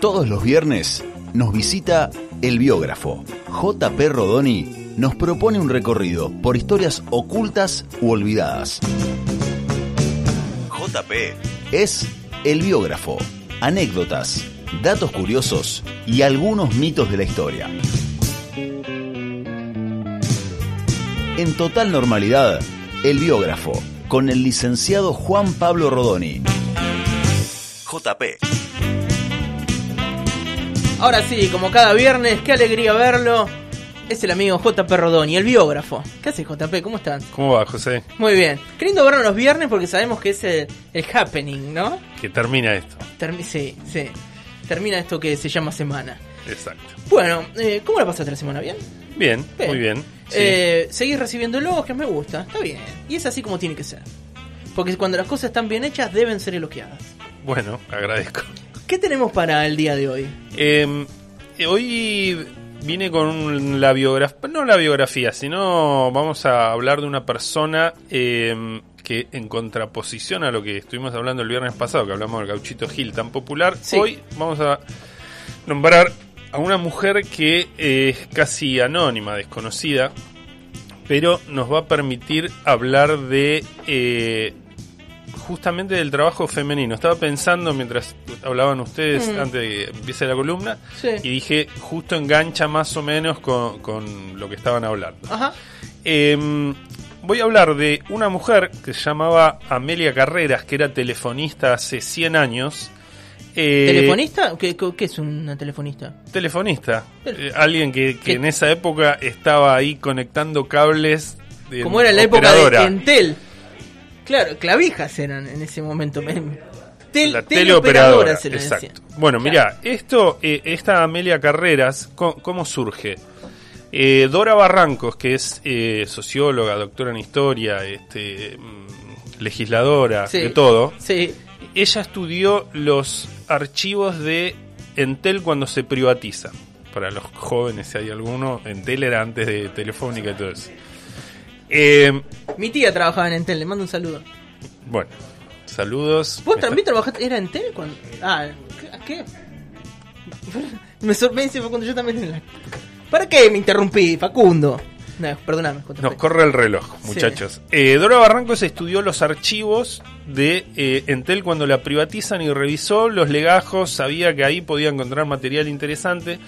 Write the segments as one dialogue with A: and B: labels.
A: Todos los viernes nos visita el biógrafo. JP Rodoni nos propone un recorrido por historias ocultas u olvidadas. JP es el biógrafo. Anécdotas, datos curiosos y algunos mitos de la historia. En total normalidad, el biógrafo, con el licenciado Juan Pablo Rodoni. JP.
B: Ahora sí, como cada viernes, qué alegría verlo. Es el amigo JP Rodoni, el biógrafo. ¿Qué haces, JP? ¿Cómo estás?
C: ¿Cómo va, José?
B: Muy bien. Qué lindo verlo los viernes porque sabemos que es el, el happening, ¿no?
C: Que termina esto.
B: Termi- sí, sí. Termina esto que se llama semana.
C: Exacto.
B: Bueno, eh, ¿cómo la pasaste la semana? ¿Bien?
C: Bien,
B: Bien.
C: muy bien. Sí.
B: Eh, seguís recibiendo elogios, me gusta. Está bien. Y es así como tiene que ser. Porque cuando las cosas están bien hechas, deben ser elogiadas.
C: Bueno, agradezco.
B: ¿Qué tenemos para el día de hoy?
C: Eh, hoy vine con la biografía, no la biografía, sino vamos a hablar de una persona eh, que en contraposición a lo que estuvimos hablando el viernes pasado, que hablamos del gauchito Gil tan popular,
B: Sí.
C: hoy vamos a nombrar a una mujer que es casi anónima, desconocida, pero nos va a permitir hablar de eh, justamente del trabajo femenino. Estaba pensando mientras hablaban ustedes
B: Mm.
C: antes de que empiece la columna
B: Sí.
C: y dije justo engancha más o menos con, con lo que estaban hablando.
B: Ajá.
C: Eh, voy a hablar de una mujer que se llamaba Amelia Carreras, que era telefonista hace 100 años. Eh,
B: ¿Telefonista? ¿Qué, es una telefonista?
C: Telefonista.
B: Pero-
C: Eh, alguien que, en esa época estaba ahí conectando cables. de
B: Como era la época de Entel. Claro, clavijas eran en ese momento. Tel,
C: la teleoperadora, exacto. Bueno,
B: Claro.
C: mira, esto, eh, esta Amelia Carreras, ¿cómo, cómo surge? Eh, Dora Barrancos, que es eh, socióloga, doctora en historia, este, mm, legisladora,
B: Sí.
C: de todo,
B: Sí,
C: ella estudió los archivos de Entel cuando se privatiza. Para los jóvenes, si hay alguno, Entel era antes de Telefónica y todo eso. Eh,
B: mi tía trabajaba en Entel, le mando un saludo.
C: bueno, saludos.
B: ¿Vos también trabajaste? ¿Era Entel? Cuando... Ah, ¿qué- me sorprende fue cuando yo también... en la- ¿Para qué me interrumpí, Facundo? No, perdóname.
C: Nos corre el reloj,
B: Sí.
C: muchachos. Eh, Dora Barrancos estudió los archivos de eh, Entel cuando la privatizan y revisó los legajos, sabía que ahí podía encontrar material interesante.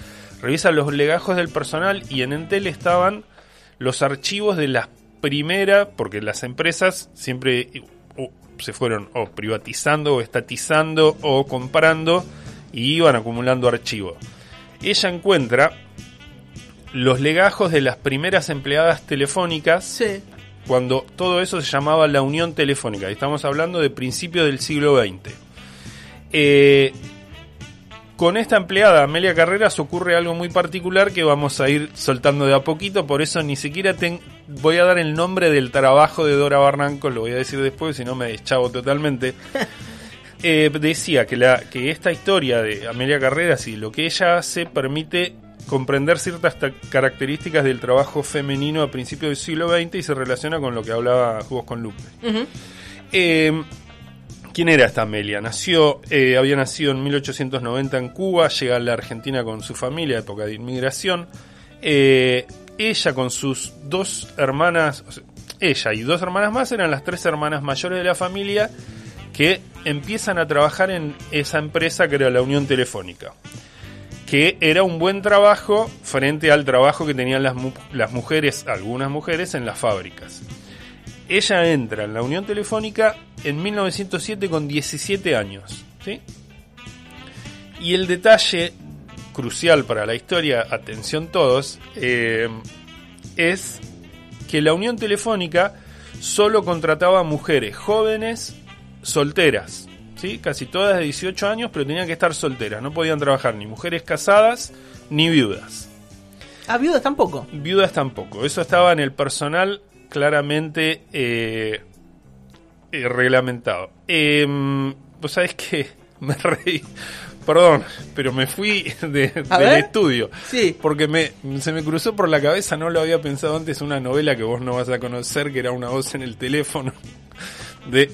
C: Revisa los legajos del personal y en Entel estaban los archivos de las primeras, porque las empresas siempre se fueron o privatizando o estatizando o comprando y iban acumulando archivos. Ella encuentra los legajos de las primeras empleadas telefónicas
B: Sí.
C: cuando todo eso se llamaba la Unión Telefónica. Y estamos hablando de principios del siglo XX. Eh, con esta empleada, Amelia Carreras, ocurre algo muy particular que vamos a ir soltando de a poquito. Por eso ni siquiera ten- voy a dar el nombre del trabajo de Dora Barranco, lo voy a decir después, si no me deschavo totalmente. Eh, decía que, la, que esta historia de Amelia Carreras y lo que ella hace permite comprender ciertas ta- características del trabajo femenino a principios del siglo XX y se relaciona con lo que hablaba vos con Lupe. Eh, ¿Quién era esta Amelia? Nació, eh, había nacido en 1890 en Cuba, llega a la Argentina con su familia, época de inmigración. Eh, ella con sus dos hermanas, o sea, ella y dos hermanas más eran las tres hermanas mayores de la familia que empiezan a trabajar en esa empresa que era la Unión Telefónica. Que era un buen trabajo frente al trabajo que tenían las, mu- las mujeres, algunas mujeres, en las fábricas. Ella entra en la Unión Telefónica en 1907 con 17 años. ¿sí? Y el detalle crucial para la historia, atención todos, eh, es que la Unión Telefónica solo contrataba mujeres jóvenes, solteras. ¿sí? Casi todas de 18 años, pero tenían que estar solteras. No podían trabajar ni mujeres casadas ni viudas.
B: Ah, viudas tampoco.
C: Viudas tampoco. Eso estaba en el personal claramente eh, eh, reglamentado. Eh, Vos sabés que me reí. Perdón, pero me fui de- del estudio.
B: Sí.
C: Porque me, se me cruzó por la cabeza, no lo había pensado antes, una novela que vos no vas a conocer, que era una voz en el teléfono. De,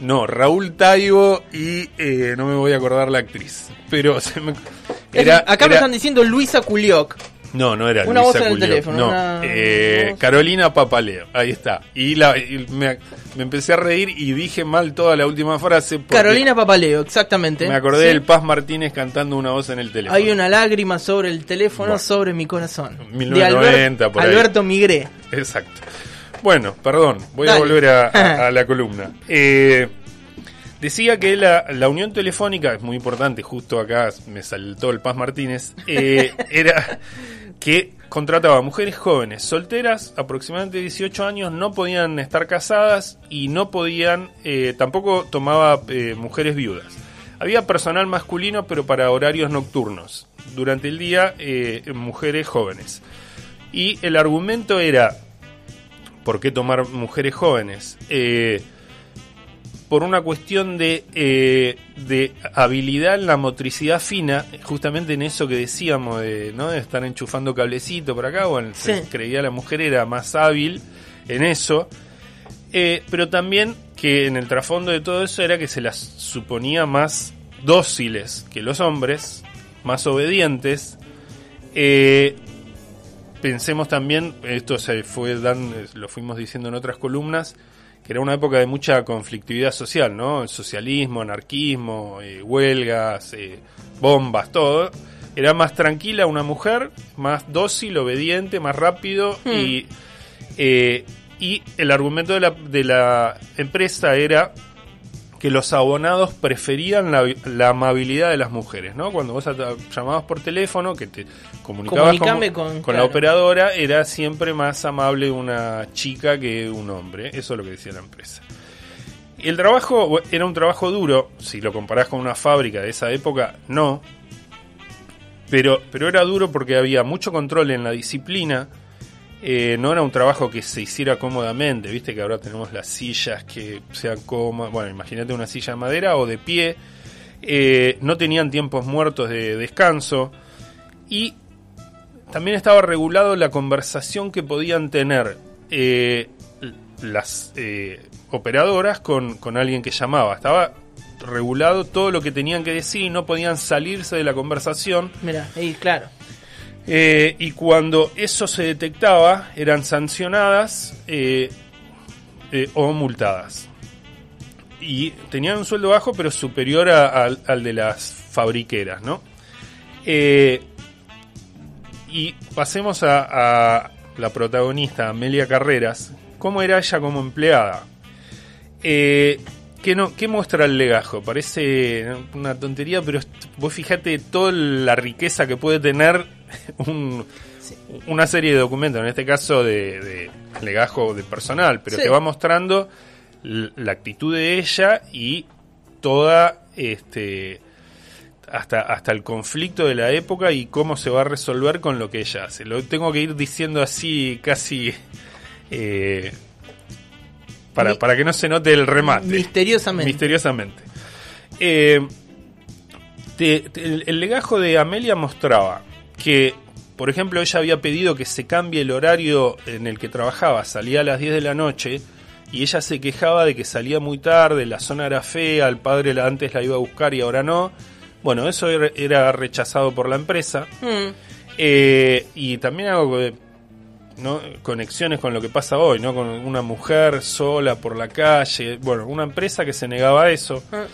C: No, Raúl Taibo y eh, no me voy a acordar la actriz. Pero se me- era,
B: Acá me
C: era-
B: están diciendo Luisa Culioc.
C: No, no era
B: Una
C: Luisa
B: voz en el teléfono,
C: No,
B: una
C: eh,
B: voz.
C: Carolina Papaleo. Ahí está. Y, la, y me, me empecé a reír y dije mal toda la última frase. porque
B: Carolina Papaleo, exactamente.
C: Me acordé
B: Sí.
C: del Paz Martínez cantando una voz en el teléfono.
B: Hay una lágrima sobre el teléfono,
C: Bueno.
B: sobre mi corazón.
C: 1990
B: de Albert-
C: por ahí.
B: Alberto Migré.
C: Exacto. Bueno, perdón, voy
B: Dale.
C: a volver a, a- a la columna. Eh, decía que la, la unión telefónica, es muy importante, justo acá me saltó el Paz Martínez, eh, era que contrataba mujeres jóvenes, solteras, aproximadamente 18 años, no podían estar casadas y no podían, eh, tampoco tomaba eh, mujeres viudas. Había personal masculino, pero para horarios nocturnos. Durante el día, mujeres jóvenes. Y el argumento era, ¿por qué tomar mujeres jóvenes? Eh, por una cuestión de, eh, de habilidad en la motricidad fina, justamente en eso que decíamos de, ¿no? de estar enchufando cablecito por acá, bueno, se
B: Sí.
C: creía la mujer era más hábil en eso, eh, pero también que en el trasfondo de todo eso era que se las suponía más dóciles que los hombres, más obedientes, eh, pensemos también, esto se fue dan, lo fuimos diciendo en otras columnas, que era una época de mucha conflictividad social, ¿no? El socialismo, anarquismo, eh, huelgas, eh, bombas, todo. Era más tranquila una mujer, más dócil, obediente, más rápido
B: Hmm.
C: y, eh, y el argumento de la, de la empresa era que los abonados preferían la, la amabilidad de las mujeres, ¿no? Cuando vos llamabas por teléfono, que te comunicabas con, la operadora, era siempre más amable una chica que un hombre. Eso es lo que decía la empresa. El trabajo era un trabajo duro, si lo comparás con una fábrica de esa época, no. Pero, pero era duro porque había mucho control en la disciplina. Eh, no era un trabajo que se hiciera cómodamente, viste que ahora tenemos las sillas que sean cómodas. Bueno, imagínate una silla de madera o de pie. Eh, no tenían tiempos muertos de descanso. Y también estaba regulado la conversación que podían tener eh, las eh, operadoras con, con alguien que llamaba. Estaba regulado todo lo que tenían que decir y no podían salirse de la conversación.
B: Mira, ahí, claro.
C: Eh, y cuando eso se detectaba, eran sancionadas eh, eh, o multadas. Y tenían un sueldo bajo, pero superior a- al, de las fabriqueras, ¿no? Y pasemos a, la protagonista, Amelia Carreras. ¿Cómo era ella como empleada? ¿qué, no, ¿Qué muestra el legajo? Parece una tontería, pero vos fijate toda la riqueza que puede tener un- una serie de documentos, en este caso de, de legajo de personal, pero
B: Sí.
C: te va mostrando la actitud de ella y toda este hasta, hasta el conflicto de la época y cómo se va a resolver con lo que ella hace. Lo tengo que ir diciendo así casi eh, para, para que no se note el remate.
B: Misteriosamente.
C: Misteriosamente. Eh, te- te- el, el legajo de Amelia mostraba que, por ejemplo, ella había pedido que se cambie el horario en el que trabajaba, salía a las 10 de la noche, y ella se quejaba de que salía muy tarde, la zona era fea, el padre la- antes la iba a buscar y ahora no. Bueno, eso era- era rechazado por la empresa.
B: Mm,
C: Eh, y también hago eh, ¿no? conexiones con lo que pasa hoy, ¿no? Con una mujer sola por la calle, bueno, una empresa que se negaba a eso.
B: ah,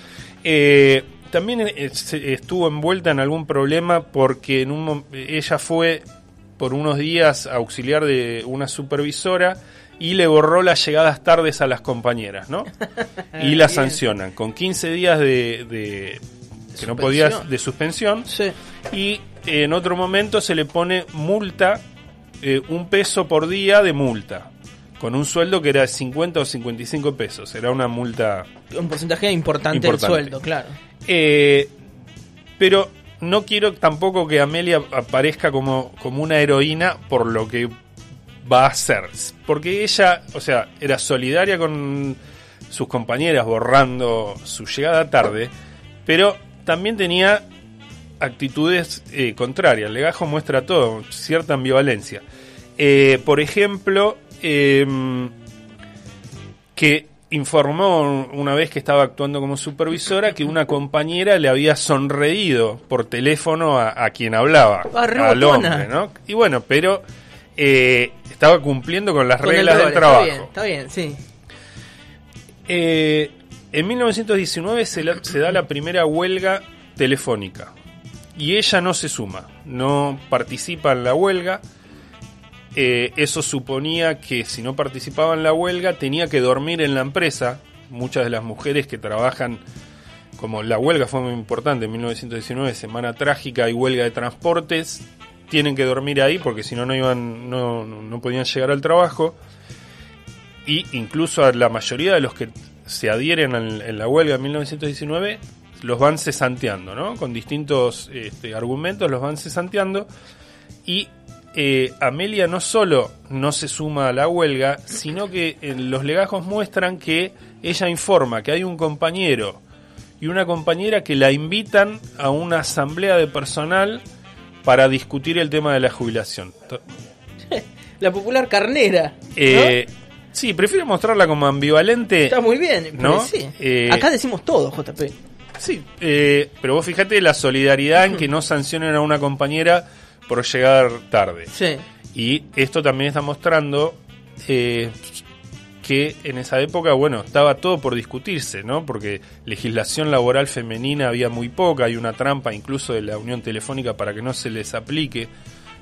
C: Eh, también eh, se- estuvo envuelta en algún problema porque en un, ella fue por unos días auxiliar de una supervisora y le borró las llegadas tardes a las compañeras, ¿no? y la sancionan con 15 días de, de- que no
B: Suspensión.
C: podía de suspensión
B: sí.
C: y en otro momento se le pone multa, eh, un peso por día de multa, con un sueldo que era de 50 o 55 pesos. Era una multa.
B: Un porcentaje importante,
C: Importante.
B: del sueldo, claro.
C: Eh, pero no quiero tampoco que Amelia aparezca como, como una heroína por lo que va a hacer. Porque ella, o sea, era solidaria con sus compañeras borrando su llegada tarde, pero también tenía actitudes eh, contrarias. El legajo muestra todo, cierta ambivalencia. Eh, por ejemplo, em, que informó una vez que estaba actuando como supervisora que una compañera le había sonreído por teléfono a, a quien hablaba,
B: re
C: al hombre, ¿no? Y bueno, pero eh, estaba cumpliendo con las
B: Con
C: reglas del trabajo.
B: Está bien, está bien, sí.
C: Eh, en 1919 se, la- se da la primera huelga telefónica y ella no se suma, no participa en la huelga. Eh, eso suponía que si no participaba en la huelga tenía que dormir en la empresa. Muchas de las mujeres que trabajan, como la huelga fue muy importante en 1919, semana trágica y huelga de transportes, tienen que dormir ahí porque si no no iban, no, no podían llegar al trabajo y incluso a la mayoría de los que se adhieren en la huelga en 1919 los van cesanteando, ¿no? Con distintos este, argumentos los van cesanteando y eh, Amelia no solo no se suma a la huelga, sino que eh, los legajos muestran que ella informa que hay un compañero y una compañera que la invitan a una asamblea de personal para discutir el tema de la jubilación.
B: La popular carnera. ¿no?
C: eh, Sí, prefiero mostrarla como ambivalente.
B: Está muy bien.
C: ¿no?
B: porque sí.
C: Eh,
B: Acá decimos todo, JP.
C: Sí, eh, pero vos fíjate la solidaridad en que no sancionen a una compañera por llegar tarde.
B: Sí.
C: Y esto también está mostrando eh, que en esa época, bueno, estaba todo por discutirse, ¿no? Porque legislación laboral femenina había muy poca, hay una trampa incluso de la Unión Telefónica para que no se les aplique,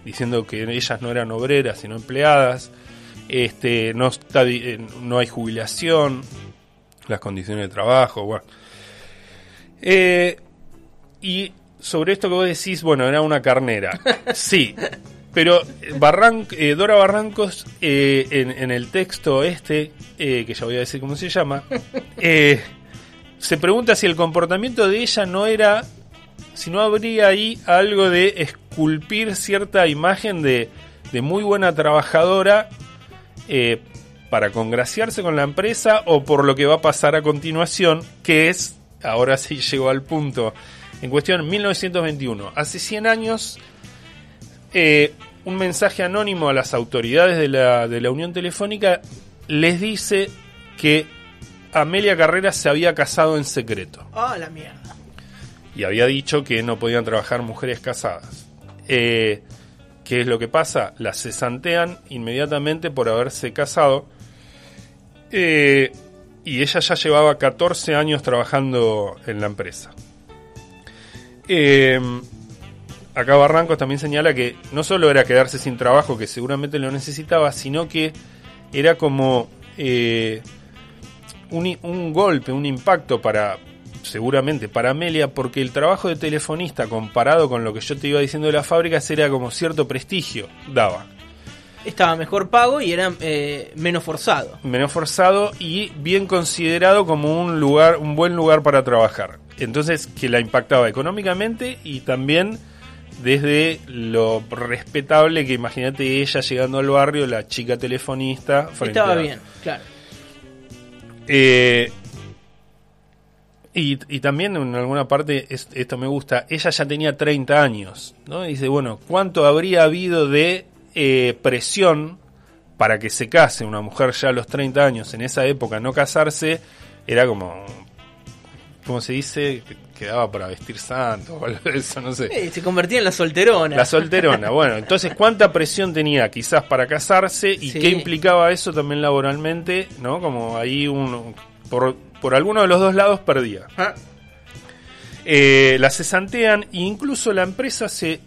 C: diciendo que ellas no eran obreras, sino empleadas. Este, no, está, eh, no hay jubilación, las condiciones de trabajo, bueno. Eh, y sobre esto que vos decís, bueno, era una carnera. Sí, pero eh, Dora Barrancos, eh, en, el texto este, eh, que ya voy a decir cómo se llama, se pregunta si el comportamiento de ella no era, si no habría ahí algo de esculpir cierta imagen de, de muy buena trabajadora para congraciarse con la empresa o por lo que va a pasar a continuación, que es, ahora sí llegó al punto, en cuestión 1921, hace 100 años, eh, un mensaje anónimo a las autoridades de la, de la Unión Telefónica les dice que Amelia Carrera se había casado en secreto
B: Ah, la mierda.
C: y había dicho que no podían trabajar mujeres casadas. Eh, ¿Qué es lo que pasa? Las cesantean inmediatamente por haberse casado. Eh, y ella ya llevaba 14 años trabajando en la empresa. Eh, acá Barrancos también señala que no solo era quedarse sin trabajo, que seguramente lo necesitaba, sino que era como eh, un, golpe, un impacto para, seguramente para Amelia, porque el trabajo de telefonista comparado con lo que yo te iba diciendo de las fábricas era como cierto prestigio, daba.
B: Estaba mejor pago y era eh, menos forzado.
C: menos forzado y bien considerado como un lugar, un buen lugar para trabajar. Entonces, que la impactaba económicamente y también desde lo respetable que imagínate ella llegando al barrio, la chica telefonista.
B: Estaba
C: a-
B: bien, claro.
C: Eh, y, y también en alguna parte, es- esto me gusta, ella ya tenía 30 años, ¿no? Y dice, bueno, ¿cuánto habría habido de eh, presión para que se case una mujer ya a los 30 años? En esa época no casarse era como, ¿cómo se dice? Quedaba para vestir santo o algo de eso, no sé.
B: Eh, se convertía en la solterona.
C: La solterona, bueno, entonces cuánta presión tenía quizás para casarse y
B: Sí.
C: qué implicaba eso también laboralmente, ¿no? Como ahí uno, por, por alguno de los dos lados perdía.
B: Ah,
C: Eh, la cesantean e incluso la empresa se...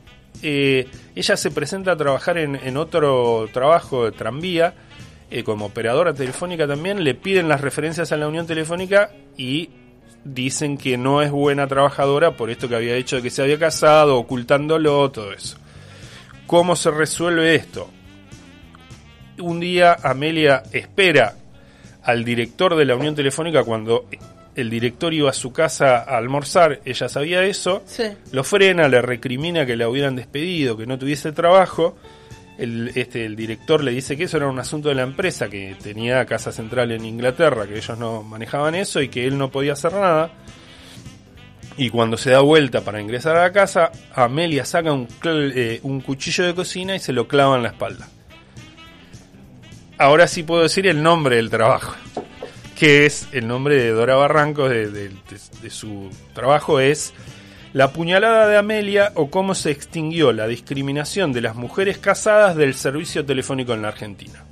C: eh, ella se presenta a trabajar en, en otro trabajo de tranvía, eh, como operadora telefónica también, le piden las referencias a la Unión Telefónica y dicen que no es buena trabajadora por esto que había hecho de que se había casado, ocultándolo, todo eso. ¿Cómo se resuelve esto? Un día Amelia espera al director de la Unión Telefónica cuando el director iba a su casa a almorzar, ella sabía eso,
B: sí.
C: lo frena, le recrimina que la hubieran despedido, que no tuviese trabajo. El, este, el director le dice que eso era un asunto de la empresa, que tenía casa central en Inglaterra, que ellos no manejaban eso y que él no podía hacer nada. Y cuando se da vuelta para ingresar a la casa, Amelia saca un, eh, un cuchillo de cocina y se lo clava en la espalda. Ahora sí puedo decir el nombre del trabajo. que es el nombre de Dora de- de su trabajo, es La puñalada de Amelia o cómo se extinguió la discriminación de las mujeres casadas del servicio telefónico en la Argentina.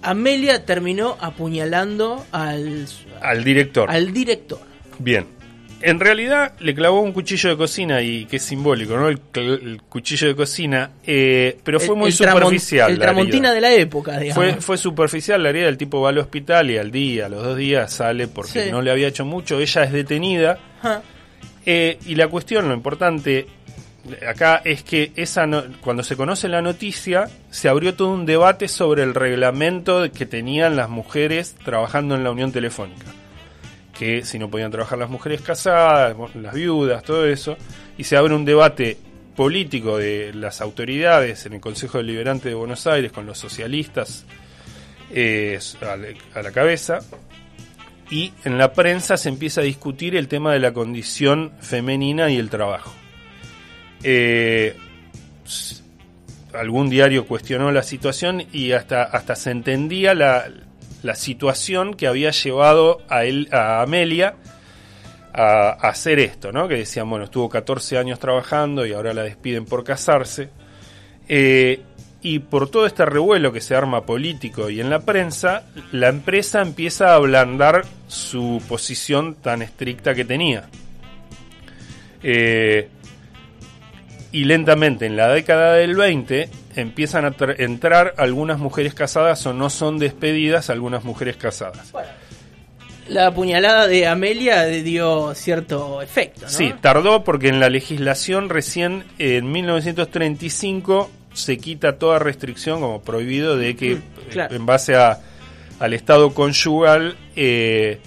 B: Amelia terminó apuñalando al,
C: Al director.
B: al director.
C: Bien. En realidad le clavó un cuchillo de cocina y que es simbólico, ¿no? El, el cuchillo de cocina, eh, pero fue
B: El-
C: muy
B: el
C: superficial.
B: El
C: la
B: tramontina de la época, digamos.
C: Fue, fue superficial la herida, el tipo va al hospital y al día, a los dos días sale porque
B: Sí.
C: no le había hecho mucho, ella es detenida
B: Ajá.
C: Eh, y la cuestión, lo importante acá es que esa no- cuando se conoce la noticia se abrió todo un debate sobre el reglamento que tenían las mujeres trabajando en la Unión Telefónica. Que si no podían trabajar las mujeres casadas, las viudas, todo eso, y se abre un debate político de las autoridades en el Consejo Deliberante de Buenos Aires con los socialistas eh, a la cabeza, y en la prensa se empieza a discutir el tema de la condición femenina y el trabajo. Eh, algún diario cuestionó la situación y hasta, hasta se entendía la, la situación que había llevado a, él, a Amelia a, a hacer esto, ¿no? Que decían, bueno, estuvo 14 años trabajando y ahora la despiden por casarse. Eh, y por todo este revuelo que se arma político y en la prensa, la empresa empieza a ablandar su posición tan estricta que tenía. Eh, y lentamente en la década del 20 empiezan a tra- entrar algunas mujeres casadas o no son despedidas algunas mujeres casadas.
B: La puñalada de Amelia dio cierto efecto, ¿no?
C: Sí, tardó porque en la legislación recién en 1935 se quita toda restricción como prohibido de que
B: Mm, claro.
C: eh, en base a, al estado conyugal eh,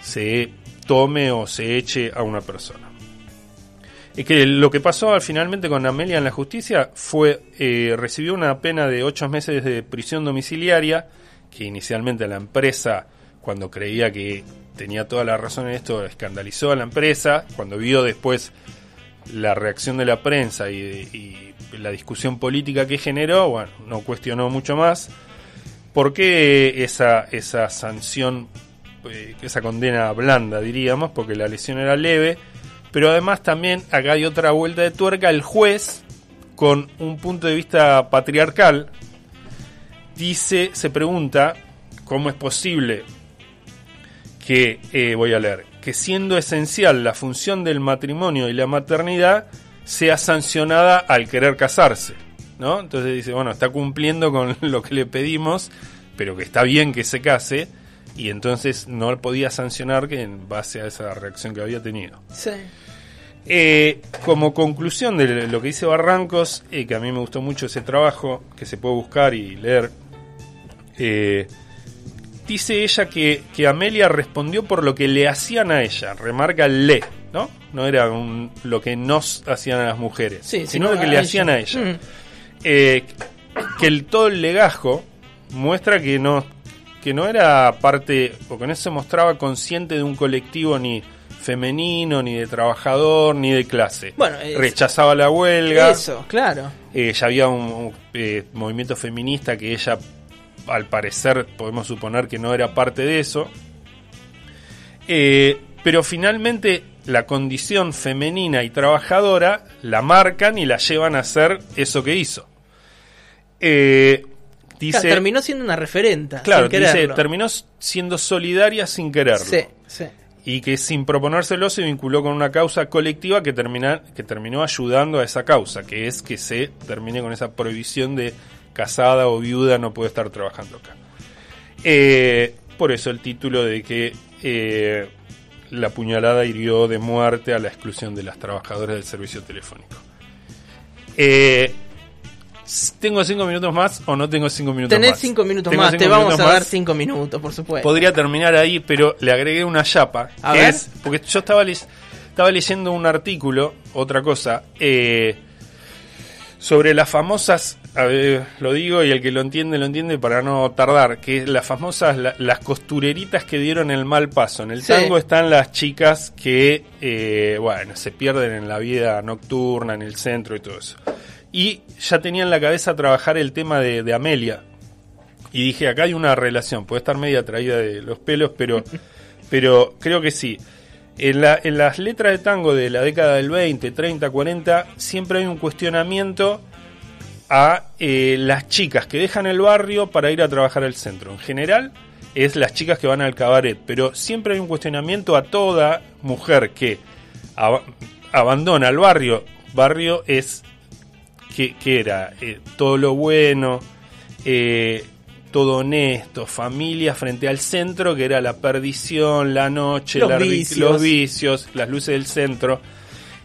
C: se tome o se eche a una persona. Es que lo que pasó finalmente con Amelia en la justicia fue eh, recibió una pena de ocho meses de prisión domiciliaria que inicialmente la empresa cuando creía que tenía toda la razón en esto escandalizó a la empresa cuando vio después la reacción de la prensa y, y la discusión política que generó bueno no cuestionó mucho más. ¿Por qué esa, esa sanción, eh, esa condena blanda, diríamos? Porque la lesión era leve, pero además también acá hay otra vuelta de tuerca, el juez, con un punto de vista patriarcal, dice, se pregunta cómo es posible que, eh, voy a leer, que siendo esencial la función del matrimonio y la maternidad, sea sancionada al querer casarse. ¿no? Entonces dice, bueno, está cumpliendo con lo que le pedimos, pero que está bien que se case, y entonces no podía sancionar que en base a esa reacción que había tenido.
B: Sí.
C: Eh, como conclusión de lo que dice Barrancos, eh, que a mí me gustó mucho ese trabajo, que se puede buscar y leer, eh, dice ella que, que Amelia respondió por lo que le hacían a ella, remarca el le, ¿no? No era un- lo que nos hacían a las mujeres,
B: Sí,
C: sino lo que le hacían a ella.
B: Mm.
C: Eh, que el, todo el legajo muestra que no, que no era parte, o que no se mostraba consciente de un colectivo ni femenino, ni de trabajador, ni de clase.
B: Bueno, es-
C: Rechazaba la huelga.
B: Eso, claro.
C: Eh, ya había un, un, eh, movimiento feminista que ella, al parecer, podemos suponer que no era parte de eso. Eh, pero finalmente la condición femenina y trabajadora la marcan y la llevan a hacer eso que hizo. Eh, dice,
B: Claro, terminó siendo una referenta.
C: claro,
B: sin
C: dice, terminó siendo solidaria sin quererlo
B: Sí, sí.
C: y que sin proponérselo se vinculó con una causa colectiva que, termina, que terminó ayudando a esa causa, que es que se termine con esa prohibición de casada o viuda no puede estar trabajando acá. Eh, por eso el título de que eh, la puñalada hirió de muerte a la exclusión de las trabajadoras del servicio telefónico. Eh, ¿Tengo cinco minutos más o no tengo cinco minutos
B: Tenés
C: más?
B: cinco minutos
C: Tengo
B: más,
C: cinco
B: te vamos a dar
C: más.
B: cinco minutos, por supuesto.
C: Podría terminar ahí, pero le agregué una chapa.
B: A
C: que
B: ver.
C: es- porque yo estaba, le- estaba leyendo un artículo, otra cosa, eh, sobre las famosas, a ver, lo digo y el que lo entiende, lo entiende para no tardar, que las famosas, la- las costureritas que dieron el mal paso. En el
B: Sí.
C: tango están las chicas que, eh, bueno, se pierden en la vida nocturna, en el centro y todo eso. Y ya tenía en la cabeza trabajar el tema de, de Amelia, Y dije, acá hay una relación, puede estar media traída de los pelos, pero, pero creo que sí. En, la- en las letras de tango de la década del 20, 30, 40, siempre hay un cuestionamiento a eh, las chicas que dejan el barrio para ir a trabajar al centro. En general es las chicas que van al cabaret, pero siempre hay un cuestionamiento a toda mujer que ab- abandona el barrio. Barrio es que, que era Eh, todo lo bueno, eh, todo honesto, familia frente al centro, que era la perdición, la noche,
B: Los
C: la
B: vicios.
C: los vicios, las luces del centro.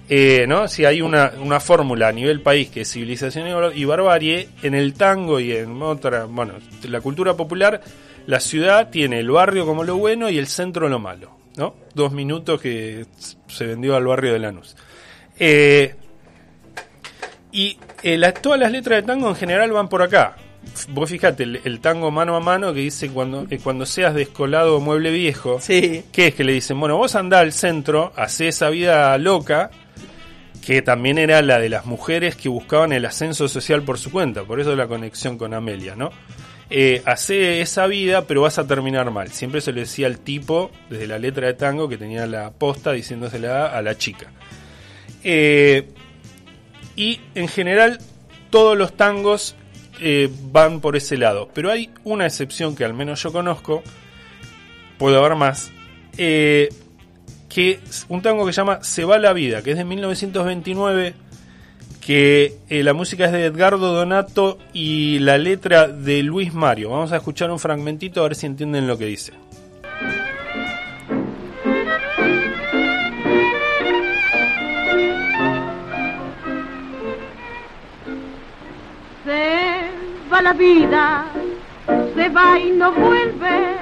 C: Eh, ¿no? Si hay una, una fórmula a nivel país que es civilización y bar- y barbarie, en el tango y en otra, bueno, la cultura popular, la ciudad tiene el barrio como lo bueno y el centro lo malo, ¿no? Dos minutos que se vendió al barrio de Lanús. Eh, y eh, la- todas las letras de tango en general van por acá. Vos fíjate, el, el tango mano a mano que dice cuando, eh, cuando seas descolado o mueble viejo,
B: Sí.
C: ¿Qué es que le dicen? Bueno, vos andá al centro, hacé esa vida loca, que también era la de las mujeres que buscaban el ascenso social por su cuenta, por eso la conexión con Amelia, ¿no? Eh, hacé esa vida, pero vas a terminar mal. Siempre se le decía al tipo, desde la letra de tango, que tenía la posta diciéndosela a la chica. Eh, y en general, todos los tangos eh, van por ese lado, pero hay una excepción que al menos yo conozco, puede haber más, eh, que es un tango que se llama Se va la vida, que es de 1929, que eh, la música es de Edgardo Donato y la letra de Luis Mario. Vamos a escuchar un fragmentito a ver si entienden lo que dice.
D: La vida, se va y no vuelve.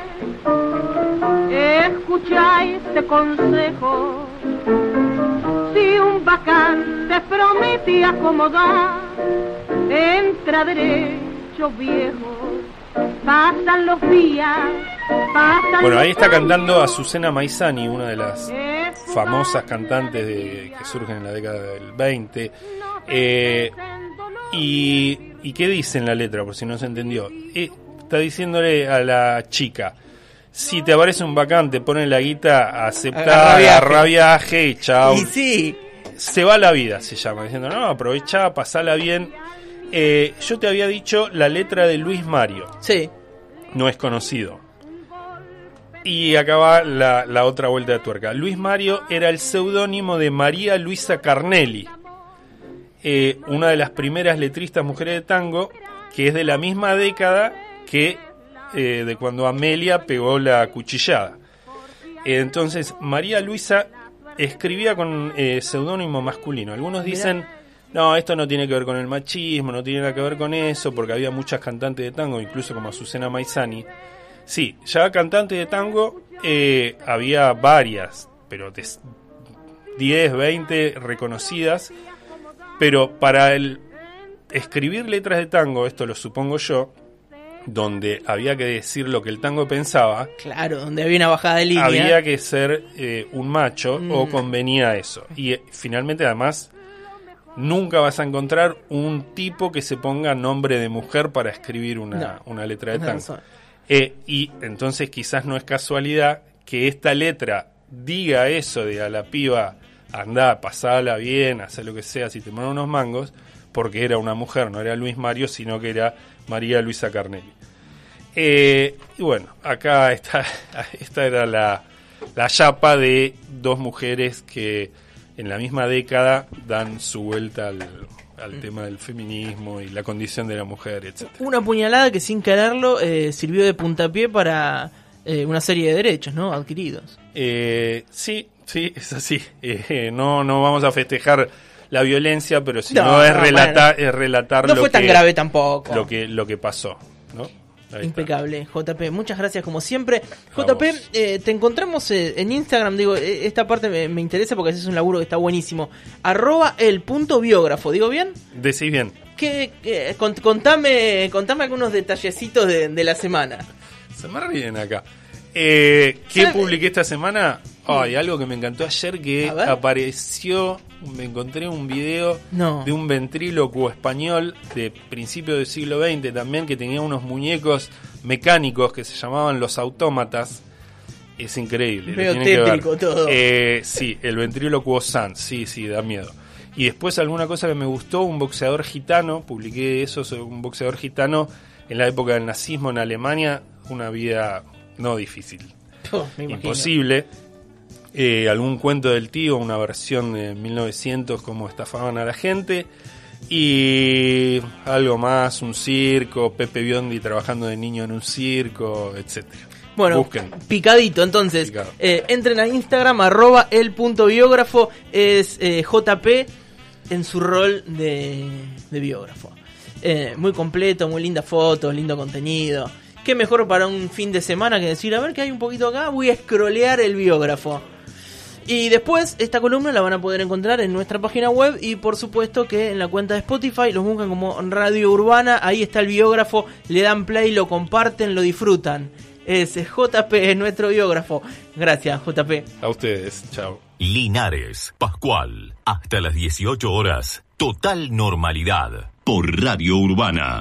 D: Escucha este consejo. Si un bacán te promete acomodar, entra derecho viejo. Pasan los días, pasan
C: Bueno, ahí está cantando. Azucena Maizani, una de las famosas cantantes de, que surgen en la década del 20. Eh, y, ¿Y qué dice en la letra, por si no se entendió? Eh, está diciéndole a la chica, si te aparece un bacán, te pone la guita,
B: viaje.
C: agarra viaje y chao.
B: Y sí.
C: Se va la vida, se llama, diciendo, no, aprovecha, pasala bien. Eh, yo te había dicho la letra de Luis Mario,
B: Sí.
C: no es conocido. Y acaba la, la otra vuelta de tuerca. Luis Mario era el seudónimo de María Luisa Carnelli, eh, una de las primeras letristas mujeres de tango, que es de la misma década que eh, de cuando Amelia pegó la cuchillada. Entonces, María Luisa escribía con eh, seudónimo masculino. Algunos dicen, no, esto no tiene que ver con el machismo, no tiene nada que ver con eso, porque había muchas cantantes de tango, incluso como Azucena Maizani. Sí, ya cantantes de tango eh, había varias, pero de 10, 20 reconocidas, pero para el escribir letras de tango, esto lo supongo yo, donde había que decir lo que el tango pensaba,
B: Claro, donde había una bajada de línea.
C: había que ser eh, un macho
B: Mm.
C: o convenía eso. Y eh, finalmente además nunca vas a encontrar un tipo que se ponga nombre de mujer para escribir una,
B: No.
C: una letra de tango. Eh, y entonces quizás no es casualidad que esta letra diga eso de a la piba, anda, pasala bien, haz lo que sea, si te ponen unos mangos, porque era una mujer, no era Luis Mario, sino que era María Luisa Carnelli. Eh, y bueno, acá está, esta era la, la chapa de dos mujeres que en la misma década dan su vuelta al, al tema del feminismo y la condición de la mujer, etc.
B: Una puñalada que sin quererlo eh, sirvió de puntapié para eh, una serie de derechos, ¿no? Adquiridos.
C: Eh, sí, sí, es así. Eh, no, no vamos a festejar la violencia, pero si no,
B: No,
C: es, relatar, es relatar
B: No
C: lo,
B: fue
C: que,
B: tan grave tampoco.
C: lo que lo que pasó.
B: Impecable, JP. Muchas gracias como siempre. JP, eh, te encontramos eh, en Instagram. Digo, eh, esta parte me, me interesa porque haces un laburo que está buenísimo. Arroba el punto biógrafo. ¿Digo bien?
C: Decís bien.
B: ¿Qué, qué- cont- contame, contame algunos detallecitos de, de la semana.
C: Se me ríen acá. Eh, ¿Qué
B: ¿Sabe?
C: publiqué esta semana? Ay, algo que me encantó ayer que apareció, me encontré un video
B: No.
C: de un ventrílocuo español de principio del siglo XX también que tenía unos muñecos mecánicos que se llamaban los autómatas. Es increíble. ver.
B: tétrico todo.
C: Eh, sí, el ventrílocuo Sans, sí, sí, da miedo. Y después alguna cosa que me gustó, un boxeador gitano, publiqué eso, sobre un boxeador gitano en la época del nazismo en Alemania, una vida no difícil,
B: Oh,
C: imposible. Eh, algún cuento del tío, una versión de 1900, cómo estafaban a la gente. Y algo más, un circo, Pepe Biondi trabajando de niño en un circo, etcétera.
B: Bueno,
C: Busquen.
B: picadito, entonces.
C: Picado.
B: eh, entren a Instagram, arroba el punto biógrafo. Es eh, JP en su rol de, de biógrafo. Eh, muy completo, muy lindas fotos, lindo contenido. Qué mejor para un fin de semana que decir, a ver qué hay un poquito acá, voy a scrollear el biógrafo. Y después esta columna la van a poder encontrar en nuestra página web y por supuesto que en la cuenta de Spotify los buscan como Radio Urbana, ahí está el biógrafo, le dan play, lo comparten, lo disfrutan. Es JP, es nuestro biógrafo. Gracias, JP.
C: A ustedes, chao.
E: Linares, Pascual, hasta las 18 horas. Total normalidad. Por Radio Urbana.